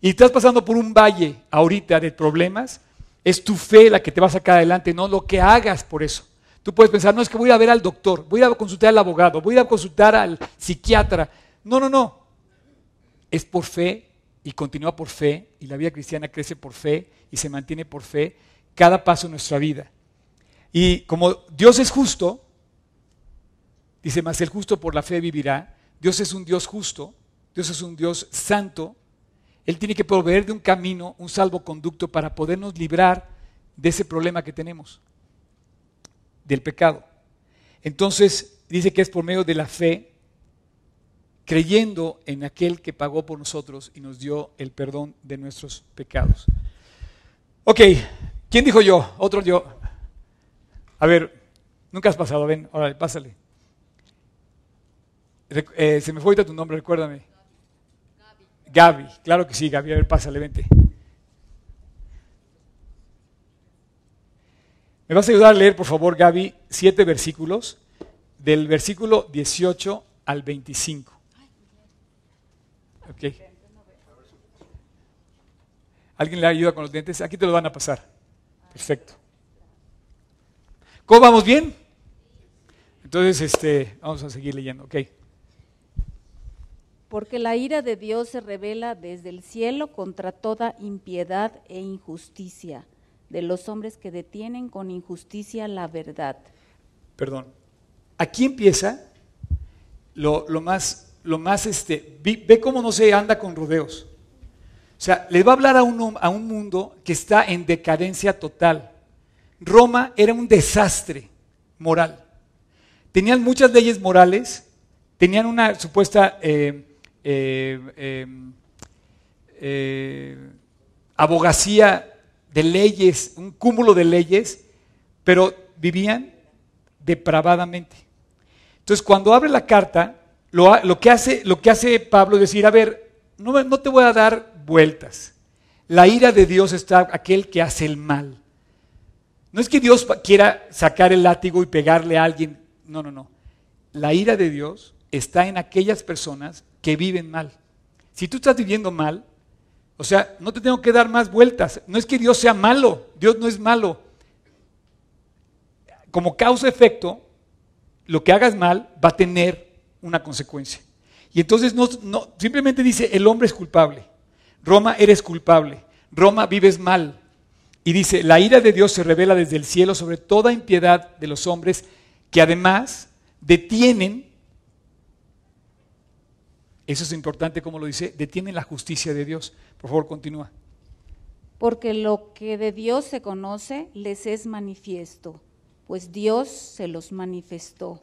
Y estás pasando por un valle ahorita de problemas, es tu fe la que te va a sacar adelante, no lo que hagas por eso. Tú puedes pensar, no es que voy a ver al doctor, voy a consultar al abogado, voy a consultar al psiquiatra. No, no, no. Es por fe y continúa por fe y la vida cristiana crece por fe y se mantiene por fe cada paso de nuestra vida. Y como Dios es justo, dice, más el justo por la fe vivirá, Dios es un Dios justo, Dios es un Dios santo, Él tiene que proveer de un camino, un salvoconducto para podernos librar de ese problema que tenemos, del pecado. Entonces, dice que es por medio de la fe, creyendo en aquel que pagó por nosotros y nos dio el perdón de nuestros pecados. Ok, ¿quién dijo yo? Otro yo. A ver, nunca has pasado, ven, ahora pásale. Eh, se me fue ahorita tu nombre, recuérdame. Gaby. Gaby, claro que sí, Gaby, a ver, pásale, vente. ¿Me vas a ayudar a leer, por favor, Gaby, siete versículos, del versículo 18 al 25? Ok. ¿Alguien le ayuda con los dientes? Aquí te lo van a pasar. Perfecto. ¿Cómo vamos bien? Entonces, este, vamos a seguir leyendo. Ok. Porque la ira de Dios se revela desde el cielo contra toda impiedad e injusticia de los hombres que detienen con injusticia la verdad. Perdón. Aquí empieza lo, más, lo más, este, ve, cómo no se anda con rodeos. O sea, les va a hablar a un, a un mundo que está en decadencia total. Roma era un desastre moral. Tenían muchas leyes morales, tenían una supuesta eh, eh, em, eh, abogacía de leyes, un cúmulo de leyes, pero vivían depravadamente. Entonces, cuando abre la carta, lo, que, hace, lo que hace Pablo es decir, a ver, no, no te voy a dar vueltas. La ira de Dios está aquel que hace el mal. No es que Dios quiera sacar el látigo y pegarle a alguien. No, no, no. La ira de Dios está en aquellas personas que viven mal. Si tú estás viviendo mal, o sea, no te tengo que dar más vueltas. No es que Dios sea malo, Dios no es malo. Como causa-efecto, lo que hagas mal va a tener una consecuencia. Y entonces no, simplemente dice, el hombre es culpable. Roma, eres culpable. Roma, vives mal. Y dice, la ira de Dios se revela desde el cielo sobre toda impiedad de los hombres que además detienen eso es importante como lo dice, detienen la justicia de Dios. Por favor, continúa. Porque lo que de Dios se conoce les es manifiesto, pues Dios se los manifestó.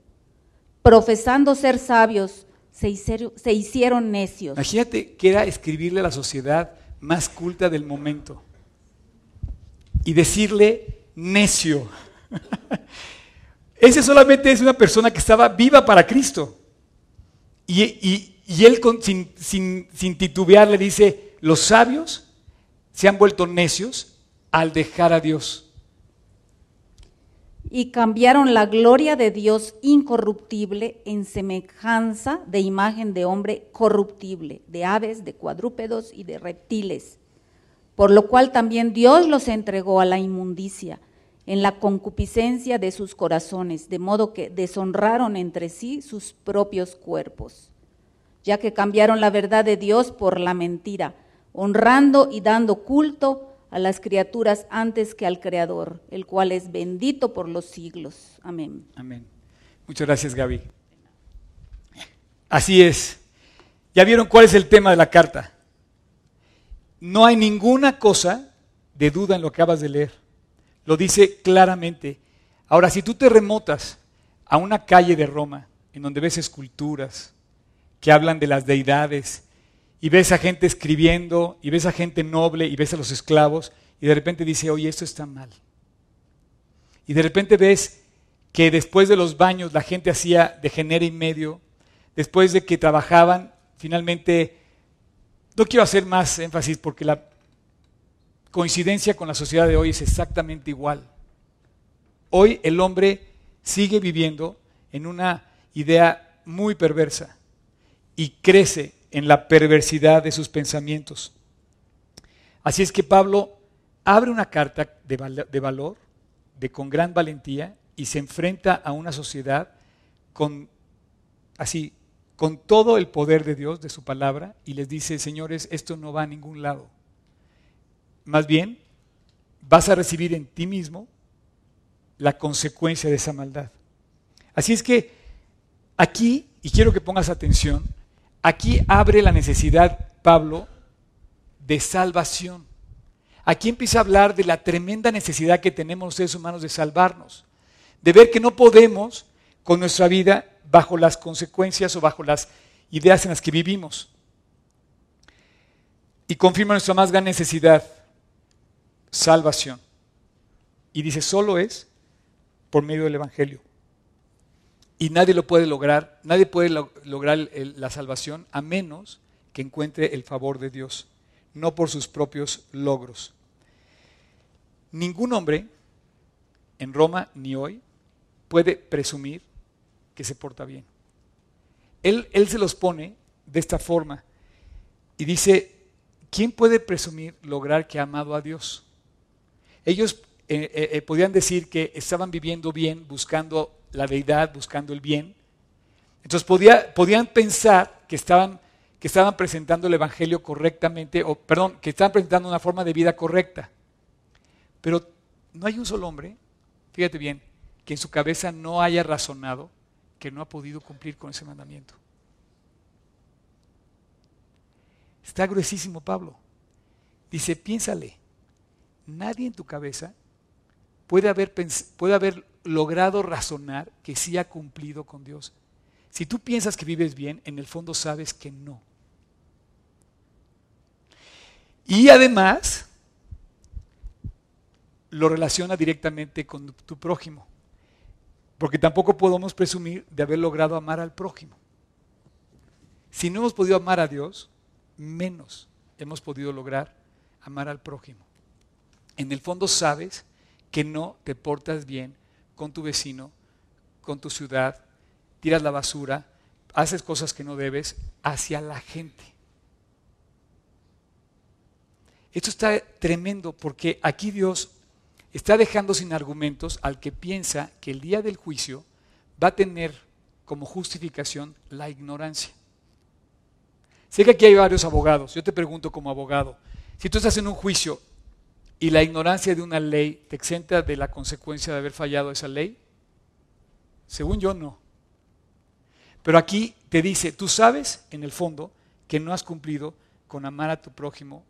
Profesando ser sabios, se hicieron, necios. Imagínate que era escribirle a la sociedad más culta del momento y decirle necio. Ese solamente es una persona que estaba viva para Cristo. Y, él sin, titubear le dice, los sabios se han vuelto necios al dejar a Dios. Y cambiaron la gloria de Dios incorruptible en semejanza de imagen de hombre corruptible, de aves, de cuadrúpedos y de reptiles. Por lo cual también Dios los entregó a la inmundicia en la concupiscencia de sus corazones, de modo que deshonraron entre sí sus propios cuerpos, ya que cambiaron la verdad de Dios por la mentira, honrando y dando culto a las criaturas antes que al Creador, el cual es bendito por los siglos. Amén. Amén. Muchas gracias, Gaby. Así es. ¿Ya vieron cuál es el tema de la carta? No hay ninguna cosa de duda en lo que acabas de leer. Lo dice claramente. Ahora, si tú te remotas a una calle de Roma, en donde ves esculturas que hablan de las deidades, y ves a gente escribiendo, y ves a gente noble, y ves a los esclavos, y de repente dice, oye, esto está mal. Y de repente ves que después de los baños la gente hacía de genera y medio, después de que trabajaban, finalmente, no quiero hacer más énfasis porque la coincidencia con la sociedad de hoy es exactamente igual. Hoy el hombre sigue viviendo en una idea muy perversa y crece en la perversidad de sus pensamientos. Así es que Pablo abre una carta de, val de valor, de con gran valentía, y se enfrenta a una sociedad con así con todo el poder de Dios, de su palabra, y les dice, señores, esto no va a ningún lado. Más bien, vas a recibir en ti mismo la consecuencia de esa maldad. Así es que aquí, y quiero que pongas atención, aquí abre la necesidad, Pablo, de salvación. Aquí empieza a hablar de la tremenda necesidad que tenemos los seres humanos de salvarnos, de ver que no podemos con nuestra vida bajo las consecuencias o bajo las ideas en las que vivimos. Y confirma nuestra más gran necesidad, salvación. Y dice, solo es por medio del Evangelio. Y nadie lo puede lograr, nadie puede lo lograr la salvación a menos que encuentre el favor de Dios, no por sus propios logros. Ningún hombre en Roma ni hoy puede presumir que se porta bien. Él, él se los pone de esta forma y dice, ¿quién puede presumir lograr que ha amado a Dios? Ellos eh, eh, eh, podían decir que estaban viviendo bien, buscando la deidad, buscando el bien. Entonces podía, podían pensar que estaban, que estaban presentando el Evangelio correctamente, o perdón, que estaban presentando una forma de vida correcta. Pero no hay un solo hombre, fíjate bien, que en su cabeza no haya razonado que no ha podido cumplir con ese mandamiento. Está gruesísimo Pablo. Dice, piénsale, nadie en tu cabeza puede haber, haber logrado razonar que sí ha cumplido con Dios. Si tú piensas que vives bien, en el fondo sabes que no. Y además, lo relaciona directamente con tu prójimo. Porque tampoco podemos presumir de haber logrado amar al prójimo. Si no hemos podido amar a Dios, menos hemos podido lograr amar al prójimo. En el fondo sabes que no te portas bien con tu vecino, con tu ciudad, tiras la basura, haces cosas que no debes hacia la gente. Esto está tremendo porque aquí Dios está dejando sin argumentos al que piensa que el día del juicio va a tener como justificación la ignorancia. Sé que aquí hay varios abogados. Yo te pregunto como abogado, si tú estás en un juicio y la ignorancia de una ley te exenta de la consecuencia de haber fallado esa ley, según yo no. Pero aquí te dice, tú sabes en el fondo que no has cumplido con amar a tu prójimo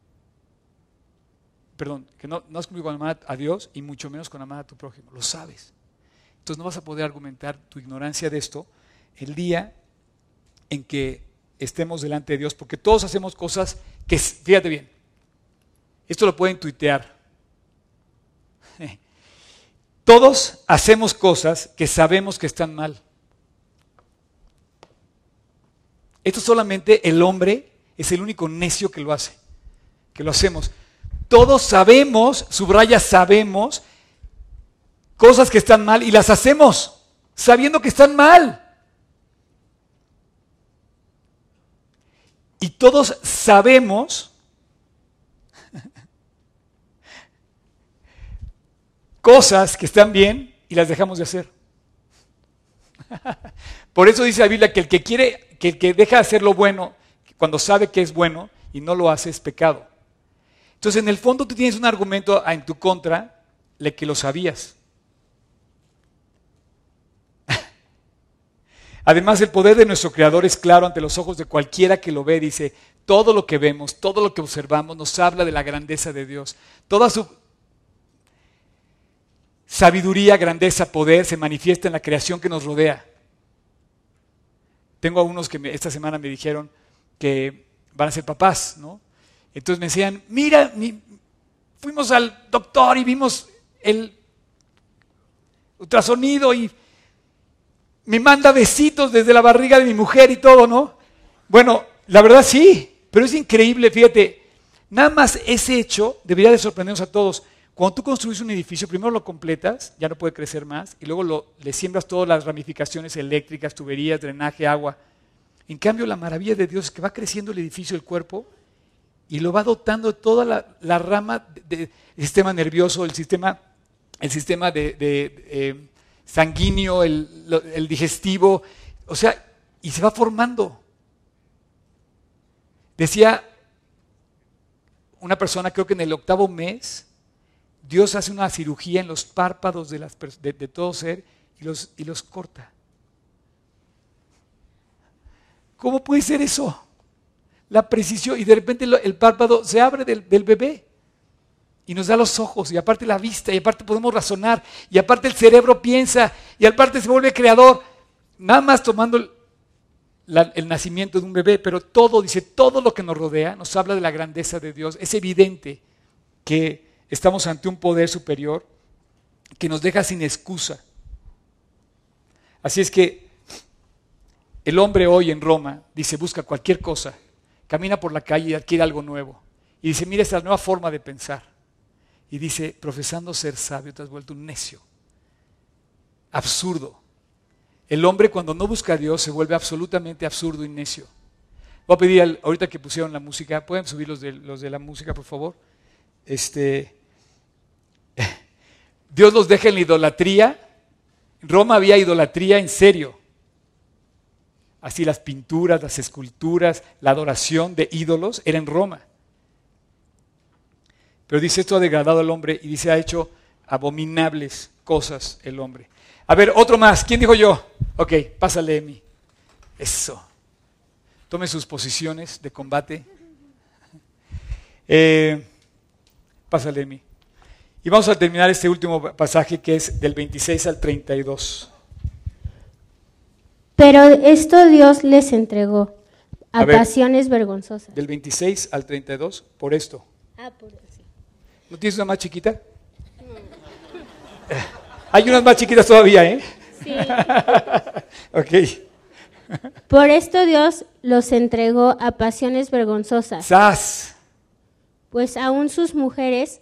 perdón, que no, has cumplido con amar a Dios y mucho menos con amar a tu prójimo. Lo sabes. Entonces no vas a poder argumentar tu ignorancia de esto el día en que estemos delante de Dios, porque todos hacemos cosas que, fíjate bien, esto lo pueden tuitear. Todos hacemos cosas que sabemos que están mal. Esto solamente el hombre es el único necio que lo hace, que lo hacemos todos sabemos, subraya sabemos, cosas que están mal y las hacemos sabiendo que están mal. Y todos sabemos cosas que están bien y las dejamos de hacer. Por eso dice la Biblia que el que quiere, que el que deja de hacer lo bueno, cuando sabe que es bueno y no lo hace, es pecado. Entonces, en el fondo tú tienes un argumento en tu contra de que lo sabías. Además, el poder de nuestro Creador es claro ante los ojos de cualquiera que lo ve. Dice, todo lo que vemos, todo lo que observamos nos habla de la grandeza de Dios. Toda su sabiduría, grandeza, poder se manifiesta en la creación que nos rodea. Tengo a unos que esta semana me dijeron que van a ser papás, ¿no? Entonces me decían, mira, fuimos al doctor y vimos el ultrasonido y me manda besitos desde la barriga de mi mujer y todo, ¿no? Bueno, la verdad sí, pero es increíble, fíjate, nada más ese hecho debería de sorprendernos a todos. Cuando tú construyes un edificio, primero lo completas, ya no puede crecer más, y luego lo, le siembras todas las ramificaciones eléctricas, tuberías, drenaje, agua. En cambio, la maravilla de Dios es que va creciendo el edificio, el cuerpo, y lo va dotando de toda la, la rama del sistema nervioso, el sistema, el sistema de, de, eh, sanguíneo, el, lo- el digestivo, o sea, y se va formando. Decía una persona, creo que en el octavo mes, Dios hace una cirugía en los párpados de, todo ser y los, corta. ¿Cómo puede ser eso? La precisión y de repente el párpado se abre del, bebé y nos da los ojos y aparte la vista y aparte podemos razonar y aparte el cerebro piensa y aparte se vuelve creador, nada más tomando el nacimiento de un bebé, pero todo, dice, todo lo que nos rodea nos habla de la grandeza de Dios. Es evidente que estamos ante un poder superior que nos deja sin excusa. Así es que el hombre hoy en Roma dice, busca cualquier cosa, camina por la calle y adquiere algo nuevo. Y dice, mira esta nueva forma de pensar. Y dice, profesando ser sabio, te has vuelto un necio. Absurdo. El hombre cuando no busca a Dios se vuelve absolutamente absurdo y necio. Voy a pedir, al- ahorita que pusieron la música, ¿pueden subir los de, los de la música, por favor? Este, Dios los deja en la idolatría. Roma había idolatría en serio. Así las pinturas, las esculturas, la adoración de ídolos era en Roma. Pero dice esto ha degradado al hombre y dice ha hecho abominables cosas el hombre. A ver, otro más. ¿Quién dijo yo? Ok, pásale, Emi. Eso. Tome sus posiciones de combate. Eh, pásale, Emi. Y vamos a terminar este último pasaje que es del 26 al 32. Pero esto Dios les entregó a, A ver. pasiones vergonzosas. Del 26 al 32, por esto. Ah, por así. ¿No tienes una más chiquita? Hay unas más chiquitas todavía, ¿eh? Sí. Ok. Por esto Dios los entregó a pasiones vergonzosas, ¡Sas! pues aún sus mujeres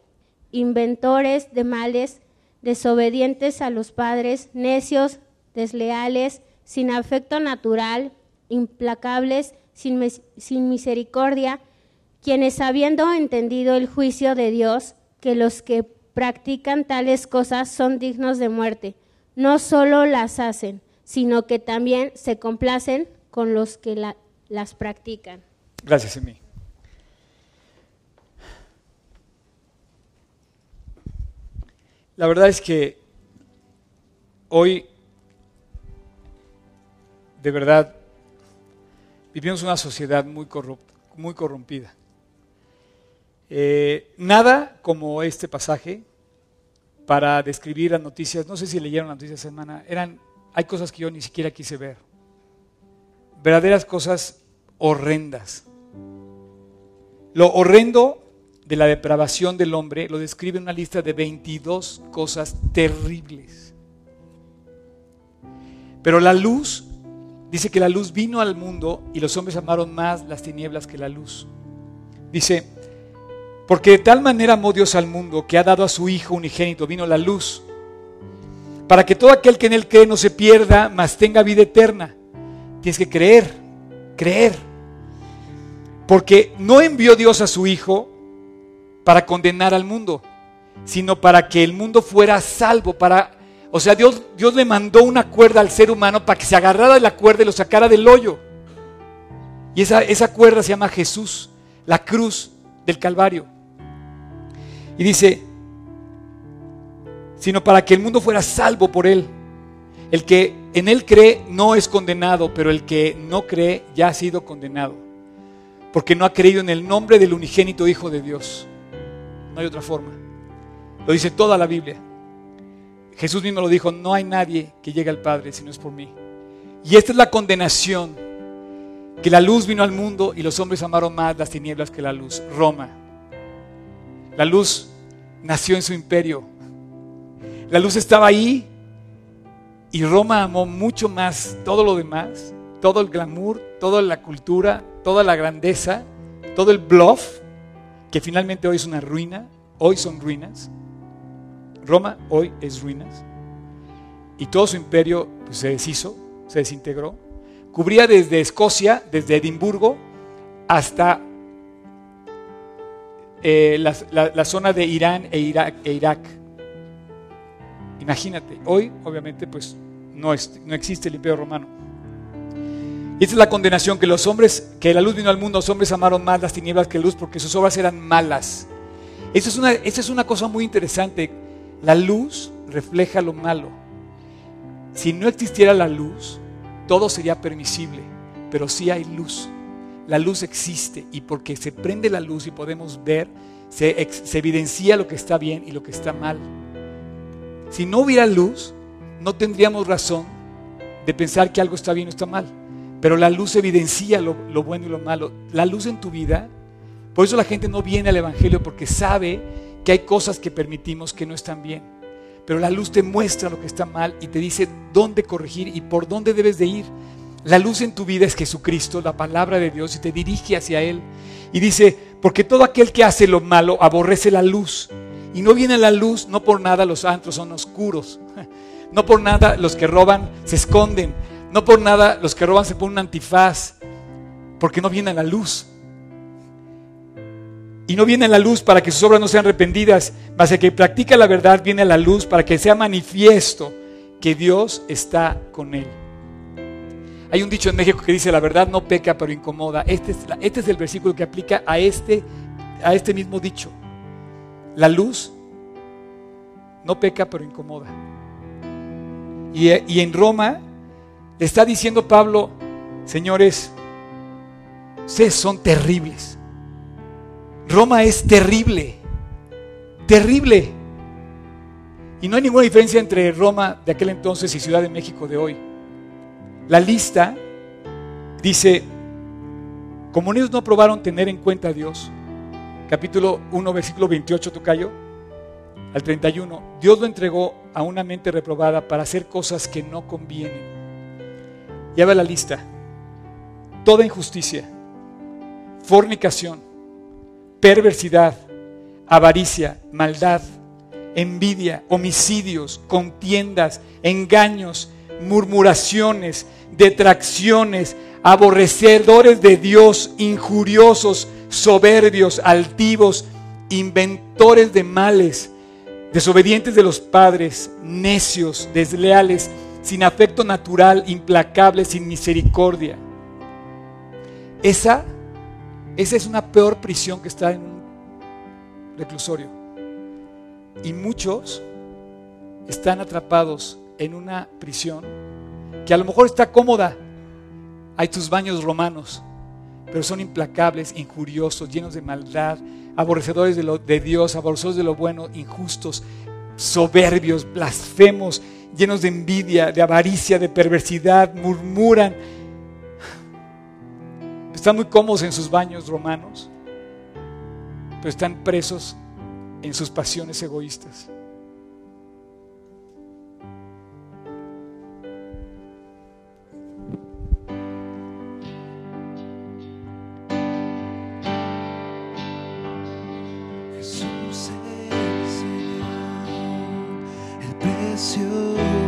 inventores de males, desobedientes a los padres, necios, desleales, sin afecto natural, implacables, sin, sin misericordia, quienes habiendo entendido el juicio de Dios, que los que practican tales cosas son dignos de muerte, no solo las hacen, sino que también se complacen con los que la- las practican. Gracias, Emi. La verdad es que hoy, de verdad, vivimos una sociedad muy, corrupta, muy corrompida. Eh, nada como este pasaje para describir las noticias. No sé si leyeron las noticias semana. Eran, hay cosas que yo ni siquiera quise ver. Verdaderas cosas horrendas. Lo horrendo de la depravación del hombre lo describe en una lista de 22 cosas terribles. Pero la luz, dice que la luz vino al mundo y los hombres amaron más las tinieblas que la luz. Dice, porque de tal manera amó Dios al mundo que ha dado a su Hijo unigénito, vino la luz, para que todo aquel que en él cree no se pierda, mas tenga vida eterna. Tienes que creer, creer. Porque no envió Dios a su Hijo para condenar al mundo, sino para que el mundo fuera salvo, para o sea, Dios, Dios le mandó una cuerda al ser humano para que se agarrara de la cuerda y lo sacara del hoyo. Y esa, esa cuerda se llama Jesús, la cruz del Calvario. Y dice, sino para que el mundo fuera salvo por él. El que en él cree no es condenado, pero el que no cree ya ha sido condenado. Porque no ha creído en el nombre del unigénito Hijo de Dios. No hay otra forma. Lo dice toda la Biblia. Jesús mismo lo dijo, no hay nadie que llegue al Padre si no es por mí. Y esta es la condenación, que la luz vino al mundo y los hombres amaron más las tinieblas que la luz. Roma. La luz nació en su imperio. La luz estaba ahí y Roma amó mucho más todo lo demás, todo el glamour, toda la cultura, toda la grandeza, todo el bluff, que finalmente hoy es una ruina, hoy son ruinas. Roma hoy es ruinas. Y todo su imperio pues, se deshizo, se desintegró. Cubría desde Escocia, desde Edimburgo, hasta eh, la, zona de Irán e Irak, e Irak. Imagínate, hoy obviamente pues no existe el imperio romano. Y esta es la condenación que los hombres, que la luz vino al mundo, los hombres amaron más las tinieblas que la luz porque sus obras eran malas. Esa es una, esa es una cosa muy interesante. La luz refleja lo malo. Si no existiera la luz, todo sería permisible, pero sí hay luz. La luz existe y porque se prende la luz y podemos ver, se, evidencia lo que está bien y lo que está mal. Si no hubiera luz, no tendríamos razón de pensar que algo está bien o está mal. Pero la luz evidencia lo, bueno y lo malo. La luz en tu vida, por eso la gente no viene al Evangelio porque sabe que hay cosas que permitimos que no están bien. Pero la luz te muestra lo que está mal y te dice dónde corregir y por dónde debes de ir. La luz en tu vida es Jesucristo, la palabra de Dios, y te dirige hacia Él. Y dice, porque todo aquel que hace lo malo aborrece la luz. Y no viene la luz, no por nada los antros son oscuros. No por nada los que roban se esconden. No por nada los que roban se ponen un antifaz. Porque no viene la luz y no viene la luz para que sus obras no sean arrepentidas, mas el que practica la verdad viene la luz para que sea manifiesto que Dios está con él. Hay un dicho en México que dice, la verdad no peca pero incomoda. Este es, este es el versículo que aplica a este, a este mismo dicho. La luz no peca pero incomoda. Y, en Roma está diciendo Pablo, señores, ustedes son terribles. Roma es terrible, terrible. Y no hay ninguna diferencia entre Roma de aquel entonces y Ciudad de México de hoy. La lista dice, como ellos no aprobaron tener en cuenta a Dios, capítulo 1, versículo 28, tocayo, al 31, Dios lo entregó a una mente reprobada para hacer cosas que no convienen. Ve la lista. Toda injusticia, fornicación, perversidad, avaricia, maldad, envidia, homicidios, contiendas, engaños, murmuraciones, detracciones, aborrecedores de Dios, injuriosos, soberbios, altivos, inventores de males, desobedientes de los padres, necios, desleales, sin afecto natural, implacables, sin misericordia. Esa esa es una peor prisión que está en un reclusorio. Y muchos están atrapados en una prisión que a lo mejor está cómoda. Hay tus baños romanos, pero son implacables, injuriosos, llenos de maldad, aborrecedores de, lo, de Dios, aborrecedores de lo bueno, injustos, soberbios, blasfemos, llenos de envidia, de avaricia, de perversidad, murmuran, están muy cómodos en sus baños romanos, pero están presos en sus pasiones egoístas. El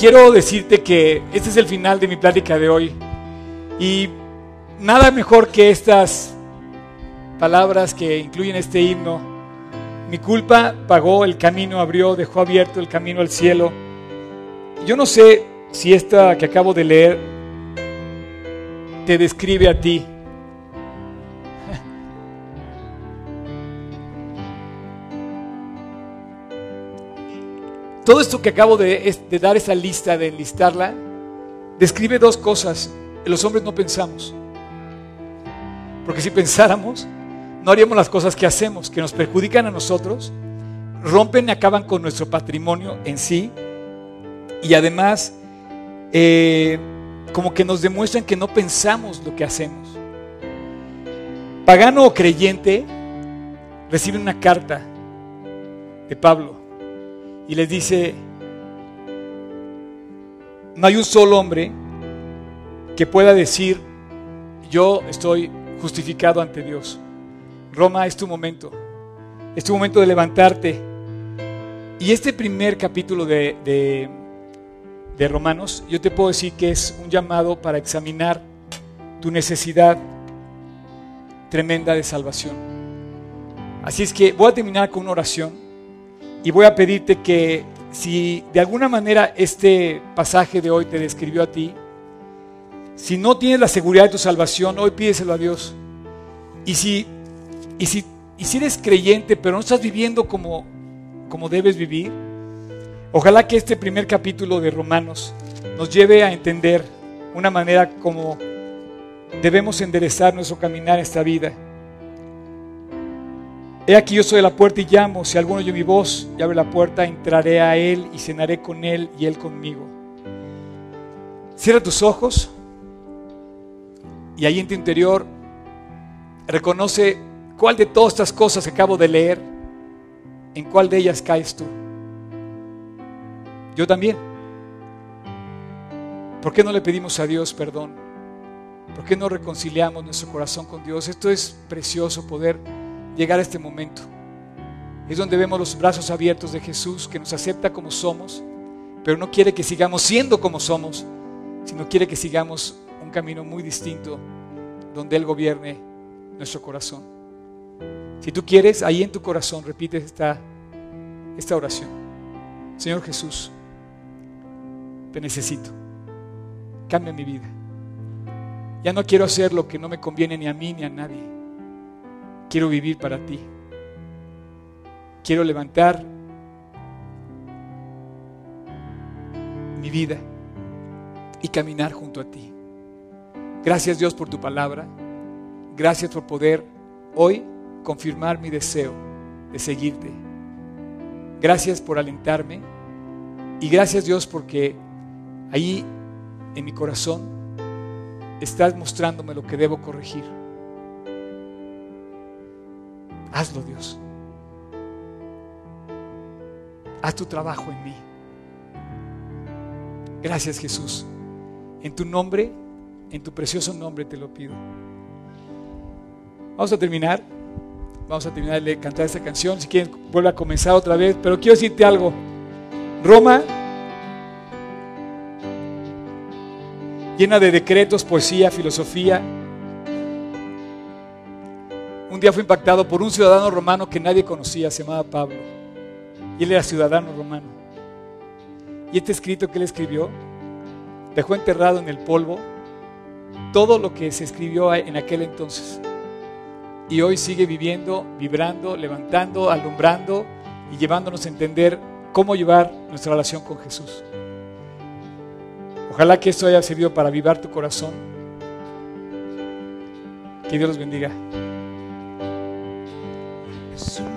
Quiero decirte que este es el final de mi plática de hoy. Y nada mejor que estas palabras que incluyen este himno. Mi culpa pagó el camino, abrió, dejó abierto el camino al cielo. Yo no sé si esta que acabo de leer te describe a ti. Todo esto que acabo de, dar esa lista, de enlistarla, describe dos cosas. Los hombres no pensamos. Porque si pensáramos, no haríamos las cosas que hacemos, que nos perjudican a nosotros, rompen y acaban con nuestro patrimonio en sí y además eh, como que nos demuestran que no pensamos lo que hacemos. Pagano o creyente recibe una carta de Pablo y les dice, no hay un solo hombre que pueda decir, yo estoy justificado ante Dios. Roma es tu momento, es tu momento de levantarte. Y este primer capítulo de, de, de Romanos, yo te puedo decir que es un llamado para examinar tu necesidad tremenda de salvación. Así es que voy a terminar con una oración y voy a pedirte que si de alguna manera este pasaje de hoy te describió a ti, si no tienes la seguridad de tu salvación, hoy pídeselo a Dios. Y si, y si, y si eres creyente, pero no estás viviendo como, como debes vivir, ojalá que este primer capítulo de Romanos nos lleve a entender una manera como debemos enderezar nuestro caminar en esta vida. He aquí yo soy la puerta y llamo, si alguno oye mi voz y abre la puerta, entraré a él y cenaré con él y él conmigo. Cierra tus ojos y ahí en tu interior reconoce cuál de todas estas cosas que acabo de leer, en cuál de ellas caes tú. Yo también. ¿Por qué no le pedimos a Dios perdón? ¿Por qué no reconciliamos nuestro corazón con Dios? Esto es precioso poder llegar a este momento. Es donde vemos los brazos abiertos de Jesús que nos acepta como somos, pero no quiere que sigamos siendo como somos, sino quiere que sigamos un camino muy distinto donde Él gobierne nuestro corazón. Si tú quieres, ahí en tu corazón repite esta, esta oración. Señor Jesús, te necesito. Cambia mi vida. Ya no quiero hacer lo que no me conviene ni a mí ni a nadie. Quiero vivir para ti. Quiero levantar mi vida y caminar junto a ti. Gracias Dios por tu palabra. Gracias por poder hoy confirmar mi deseo de seguirte. Gracias por alentarme. Y gracias Dios porque ahí en mi corazón estás mostrándome lo que debo corregir. Hazlo Dios. Haz tu trabajo en mí. Gracias Jesús. En tu nombre, en tu precioso nombre te lo pido. Vamos a terminar. Vamos a terminar de cantar esta canción. Si quieren, vuelve a comenzar otra vez. Pero quiero decirte algo. Roma, llena de decretos, poesía, filosofía. Día fue impactado por un ciudadano romano que nadie conocía, se llamaba Pablo. Y él era ciudadano romano. Y este escrito que él escribió dejó enterrado en el polvo todo lo que se escribió en aquel entonces. Y hoy sigue viviendo, vibrando, levantando, alumbrando y llevándonos a entender cómo llevar nuestra relación con Jesús. Ojalá que esto haya servido para avivar tu corazón. Que Dios los bendiga. Jesús